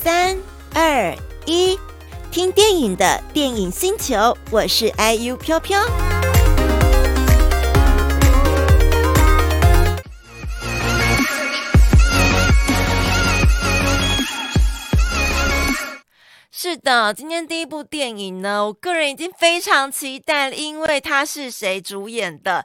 三二一，听电影的电影星球，我是 IU 飘飘。是的，今天第一部电影呢，我个人已经非常期待，因为它是谁主演的？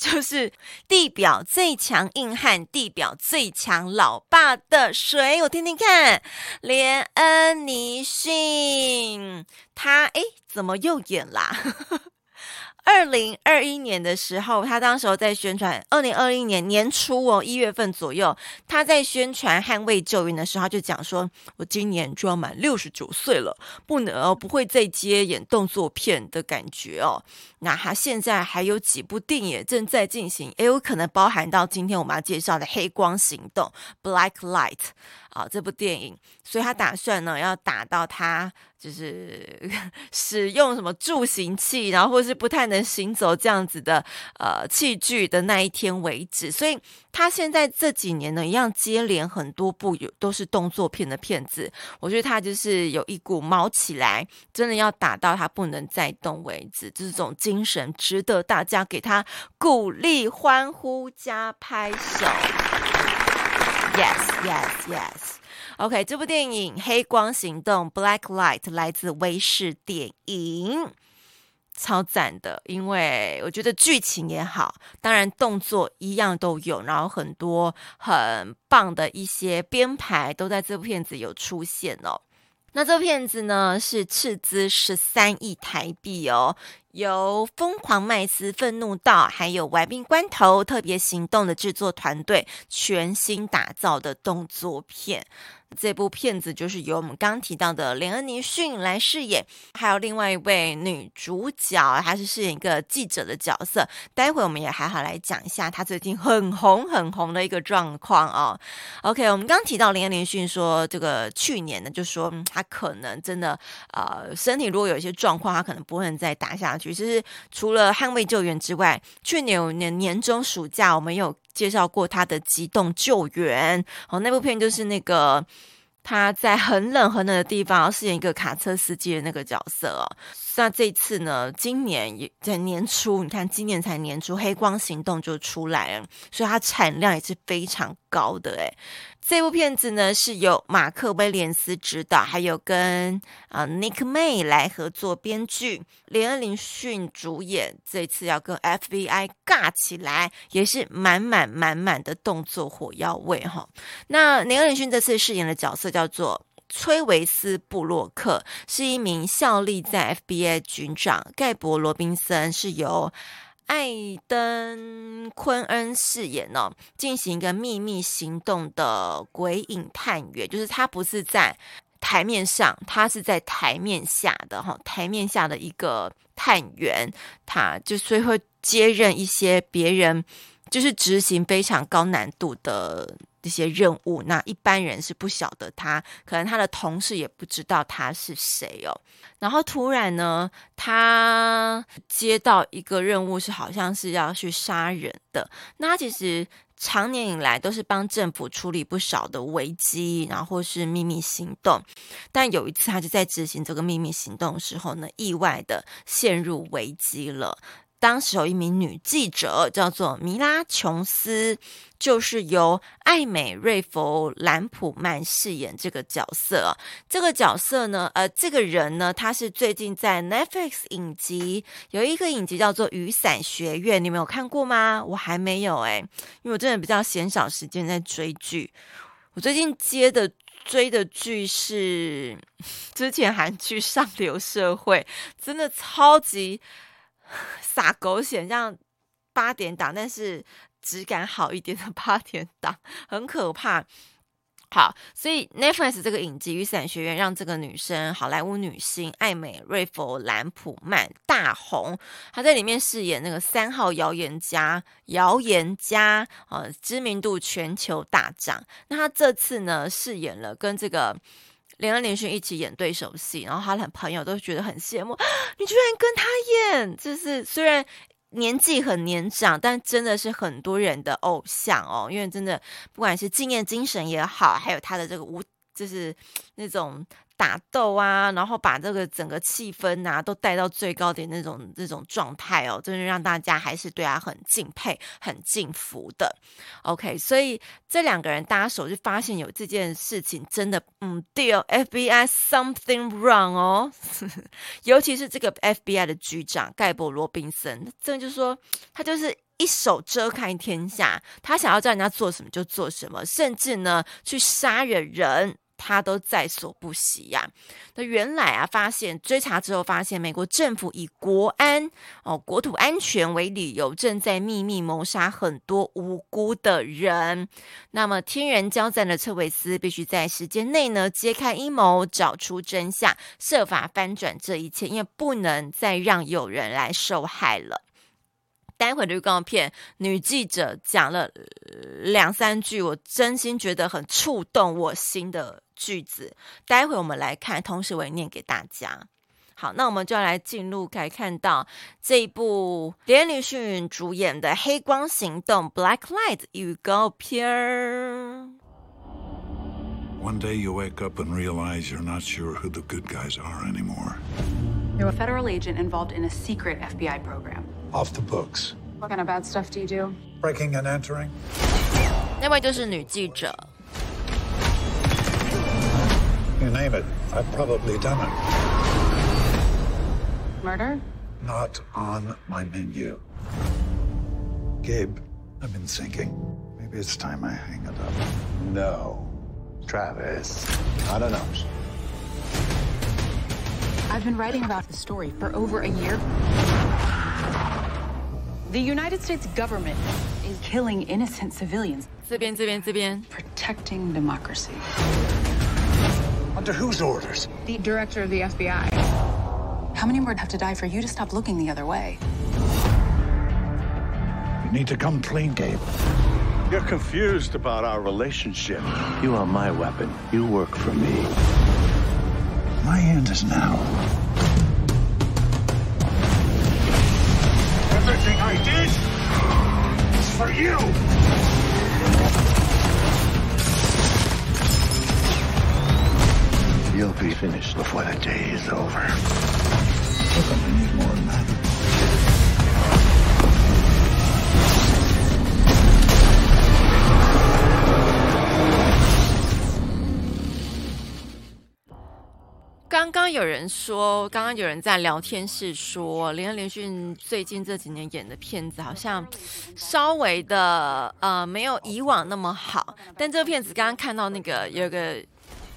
就是地表最强硬汉、地表最强老爸的谁？我听听看，连恩尼逊，他诶，怎么又演啦？二零二一年的时候，他当时候在宣传。二零二一年年初哦，一月份左右，他在宣传《捍卫救援》的时候，他就讲说：“我今年就要满六十九岁了，不能哦，不会再接演动作片的感觉哦。”那他现在还有几部电影正在进行，也有可能包含到今天我们要介绍的《黑光行动》（Black Light） 啊，这部电影。所以他打算呢，要打到他就是 使用什么助行器，然后或是不太能行走这样子的呃器具的那一天为止。所以他现在这几年呢，一样接连很多部有都是动作片的片子。我觉得他就是有一股卯起来，真的要打到他不能再动为止，这种。精神值得大家给他鼓励、欢呼加拍手。Yes, yes, yes. OK，这部电影《黑光行动》（Black Light） 来自威视电影，超赞的。因为我觉得剧情也好，当然动作一样都有，然后很多很棒的一些编排都在这部片子有出现哦。那这部片子呢，是斥资十三亿台币哦。由疯狂麦斯、愤怒到，还有玩命关头、特别行动的制作团队全新打造的动作片。这部片子就是由我们刚提到的连恩尼逊来饰演，还有另外一位女主角，她是饰演一个记者的角色。待会我们也还好来讲一下她最近很红很红的一个状况哦。OK，我们刚提到连恩尼逊说，这个去年呢，就说他可能真的呃身体如果有一些状况，他可能不能再打下其实除了捍卫救援之外，去年年年中暑假我们有介绍过他的机动救援哦，那部片就是那个他在很冷很冷的地方饰演一个卡车司机的那个角色哦。那这次呢，今年也在年初，你看今年才年初，《黑光行动》就出来了，所以它产量也是非常高的诶。这部片子呢是由马克威廉斯执导，还有跟啊 Nick May 来合作编剧，连恩林逊主演。这次要跟 FBI 尬起来，也是满满满满的动作火药味哈。那连恩林逊这次饰演的角色叫做。崔维斯·布洛克是一名效力在 FBI 军长，盖博·罗宾森是由艾登·昆恩饰演哦，进行一个秘密行动的鬼影探员，就是他不是在台面上，他是在台面下的哈，台面下的一个探员，他就所以会接任一些别人就是执行非常高难度的。这些任务，那一般人是不晓得他，可能他的同事也不知道他是谁哦。然后突然呢，他接到一个任务，是好像是要去杀人的。那他其实长年以来都是帮政府处理不少的危机，然后或是秘密行动。但有一次，他就在执行这个秘密行动的时候呢，意外的陷入危机了。当时有一名女记者叫做米拉琼斯，就是由艾美瑞佛兰普曼饰演这个角色。这个角色呢，呃，这个人呢，他是最近在 Netflix 影集有一个影集叫做《雨伞学院》，你们有看过吗？我还没有哎，因为我真的比较闲少时间在追剧。我最近接的追的剧是 之前韩剧《上流社会》，真的超级。撒狗血，像八点档，但是质感好一点的 八点档，很可怕。好，所以 Netflix 这个影集《雨伞学院》让这个女生，好莱坞女星艾美瑞佛兰普曼大红。她在里面饰演那个三号谣言家，谣言家，呃，知名度全球大涨。那她这次呢，饰演了跟这个。连着连续一起演对手戏，然后他的朋友都觉得很羡慕，你居然跟他演，就是虽然年纪很年长，但真的是很多人的偶像哦。因为真的不管是敬业精神也好，还有他的这个舞就是那种。打斗啊，然后把这个整个气氛啊都带到最高点那种那种状态哦，真的让大家还是对他很敬佩、很敬服的。OK，所以这两个人搭手就发现有这件事情真的，嗯，对哦，FBI something wrong 哦，尤其是这个 FBI 的局长盖博罗宾森，真的就是说他就是一手遮开天下，他想要叫人家做什么就做什么，甚至呢去杀人。他都在所不惜呀、啊。那原来啊，发现追查之后发现，美国政府以国安哦、国土安全为理由，正在秘密谋杀很多无辜的人。那么，天人交战的彻维斯必须在时间内呢揭开阴谋，找出真相，设法翻转这一切，因为不能再让有人来受害了。待会的预告片，女记者讲了两三句，我真心觉得很触动我心的句子。待会我们来看，同时我也念给大家。好，那我们就要来进入，可以看到这一部连尼逊主演的《黑光行动》（Black Light） 预告片。One day you wake up and realize you're not sure who the good guys are anymore. You're a federal agent involved in a secret FBI program. Off the books. What kind of bad stuff do you do? Breaking and entering. 那位就是女记者。You name it, I've probably done it. Murder? Not on my menu. Gabe, I've been thinking. Maybe it's time I hang it up. No. Travis. Not enough. I've been writing about the story for over a year. The United States government is killing innocent civilians. 这边这边这边 Protecting democracy. Under whose orders? The director of the FBI. How many more have to die for you to stop looking the other way? You need to come clean, Gabe. You're confused about our relationship. You are my weapon. You work for me. My end is now. I did is for you. You'll be finished before the day is over. We're gonna need more than that. 有人说，刚刚有人在聊天室说，连连续最近这几年演的片子好像稍微的呃没有以往那么好。但这个片子刚刚看到那个有个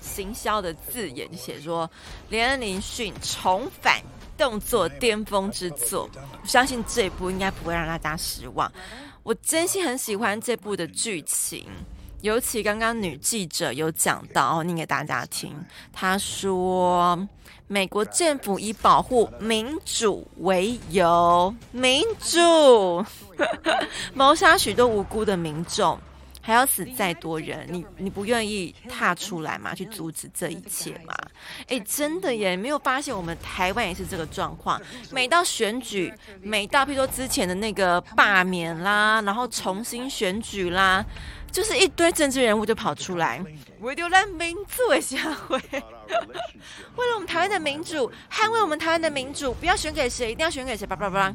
行销的字眼，就写说连连续重返动作巅峰之作，我相信这部应该不会让大家失望。我真心很喜欢这部的剧情。尤其刚刚女记者有讲到，念给大家听。她说，美国政府以保护民主为由，民主 谋杀许多无辜的民众，还要死再多人，你你不愿意踏出来吗？去阻止这一切吗？哎，真的耶！没有发现我们台湾也是这个状况。每到选举，每到譬如说之前的那个罢免啦，然后重新选举啦。就是一堆政治人物就跑出来，为了民主的社会，为了我们台湾的民主，捍卫我们台湾的民主，不要选给谁，一定要选给谁，叭叭叭。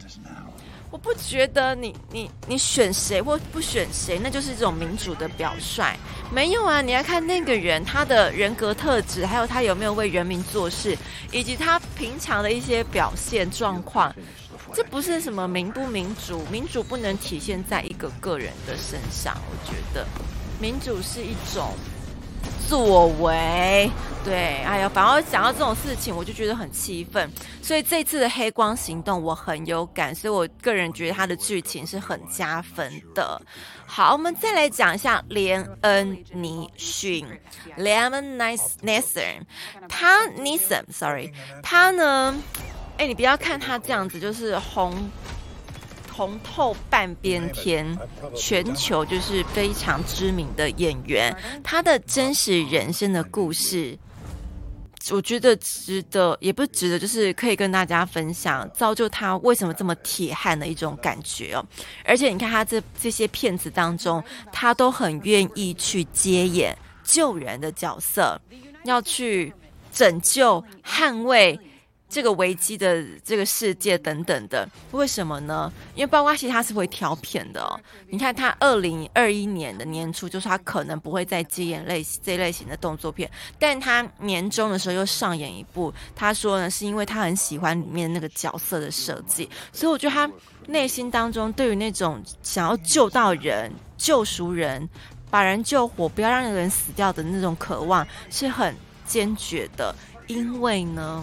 我不觉得你你你选谁或不选谁，那就是这种民主的表率。没有啊，你要看那个人他的人格特质，还有他有没有为人民做事，以及他平常的一些表现状况。这不是什么民不民主，民主不能体现在一个个人的身上。我觉得民主是一种作为，对，哎呀，反而讲到这种事情，我就觉得很气愤。所以这次的黑光行动我很有感，所以我个人觉得它的剧情是很加分的。好，我们再来讲一下连恩尼逊 （Liam Neeson），他 Neeson，sorry，他呢？哎，你不要看他这样子，就是红红透半边天，全球就是非常知名的演员。他的真实人生的故事，我觉得值得，也不值得，就是可以跟大家分享，造就他为什么这么铁汉的一种感觉哦。而且你看他这这些片子当中，他都很愿意去接演。救人的角色，要去拯救、捍卫。这个危机的这个世界等等的，为什么呢？因为包括其实他是会挑片的哦。你看他二零二一年的年初，就是他可能不会再接演类这类型的动作片，但他年终的时候又上演一部。他说呢，是因为他很喜欢里面那个角色的设计，所以我觉得他内心当中对于那种想要救到人、救赎人、把人救活、不要让人死掉的那种渴望是很坚决的。因为呢。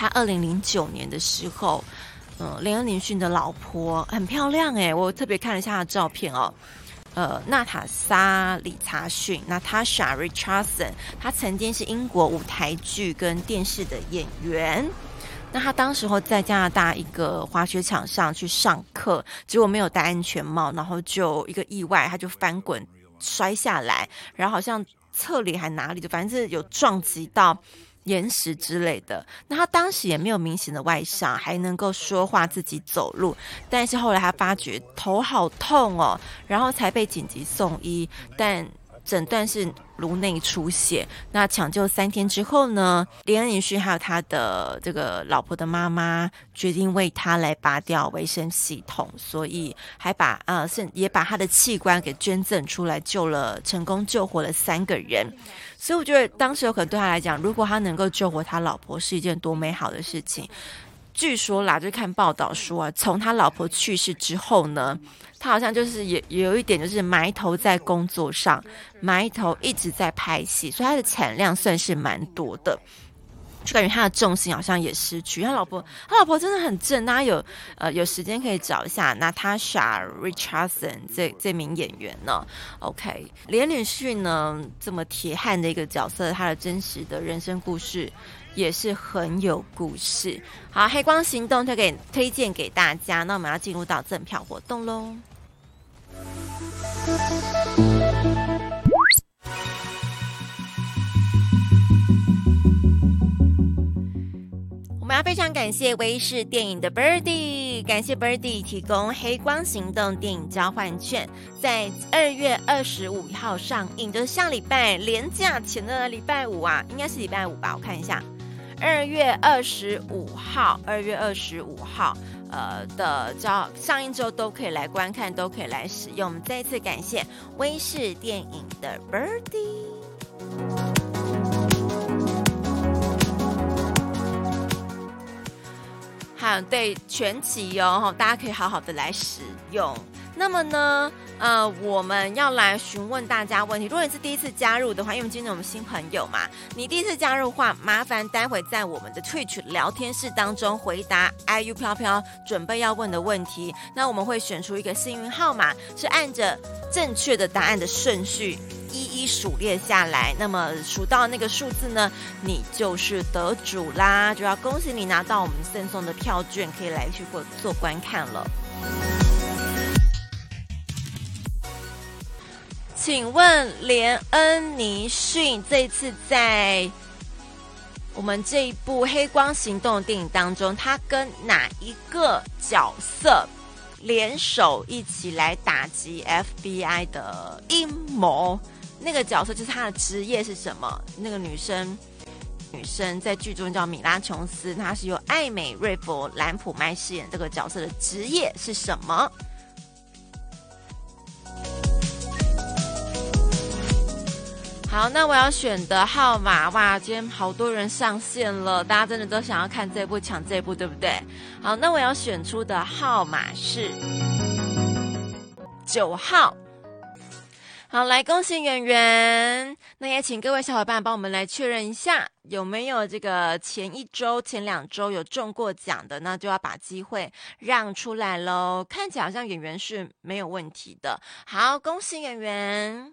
他二零零九年的时候，嗯、呃，连恩林逊的老婆很漂亮诶，我特别看了一下她的照片哦，呃，娜塔莎·理查逊 （Natasha Richardson），她曾经是英国舞台剧跟电视的演员。那她当时候在加拿大一个滑雪场上去上课，结果没有戴安全帽，然后就一个意外，她就翻滚摔下来，然后好像侧脸还哪里，就反正是有撞击到。岩石之类的，那他当时也没有明显的外伤，还能够说话、自己走路。但是后来他发觉头好痛哦，然后才被紧急送医，但诊断是颅内出血。那抢救三天之后呢，连恩尼逊还有他的这个老婆的妈妈决定为他来拔掉维生系统，所以还把呃，是也把他的器官给捐赠出来，救了成功救活了三个人。所以我觉得当时有可能对他来讲，如果他能够救活他老婆，是一件多美好的事情。据说啦，就看报道说啊，从他老婆去世之后呢，他好像就是也也有一点就是埋头在工作上，埋头一直在拍戏，所以他的产量算是蛮多的。就感觉他的重心好像也失去。他老婆，他老婆真的很正。大家有呃有时间可以找一下 Natasha Richardson 这这名演员呢。OK，连连续呢这么铁汉的一个角色，他的真实的人生故事也是很有故事。好，黑光行动推给推荐给大家。那我们要进入到赠票活动喽。我们要非常感谢威视电影的 Birdy，感谢 Birdy 提供《黑光行动》电影交换券，在二月二十五号上映，就是下礼拜连假前的礼拜五啊，应该是礼拜五吧？我看一下，二月二十五号，二月二十五号，呃的，交上一周都可以来观看，都可以来使用。我们再一次感谢威视电影的 Birdy。好，对，全集哦，大家可以好好的来使用。那么呢，呃，我们要来询问大家问题。如果你是第一次加入的话，因为今天我们新朋友嘛，你第一次加入的话，麻烦待会在我们的 Twitch 聊天室当中回答 IU 飘飘准备要问的问题。那我们会选出一个幸运号码，是按着正确的答案的顺序。一一数列下来，那么数到那个数字呢，你就是得主啦！就要恭喜你拿到我们赠送的票券，可以来去过做观看了。请问连恩尼逊这次在我们这一部《黑光行动》电影当中，他跟哪一个角色联手一起来打击 FBI 的阴谋？那个角色就是他的职业是什么？那个女生，女生在剧中叫米拉琼斯，她是由艾美瑞佛兰普麦饰演。这个角色的职业是什么？好，那我要选的号码哇，今天好多人上线了，大家真的都想要看这部，抢这部，对不对？好，那我要选出的号码是九号。好，来恭喜圆圆。那也请各位小伙伴帮我们来确认一下，有没有这个前一周、前两周有中过奖的，那就要把机会让出来喽。看起来好像圆圆是没有问题的。好，恭喜圆圆。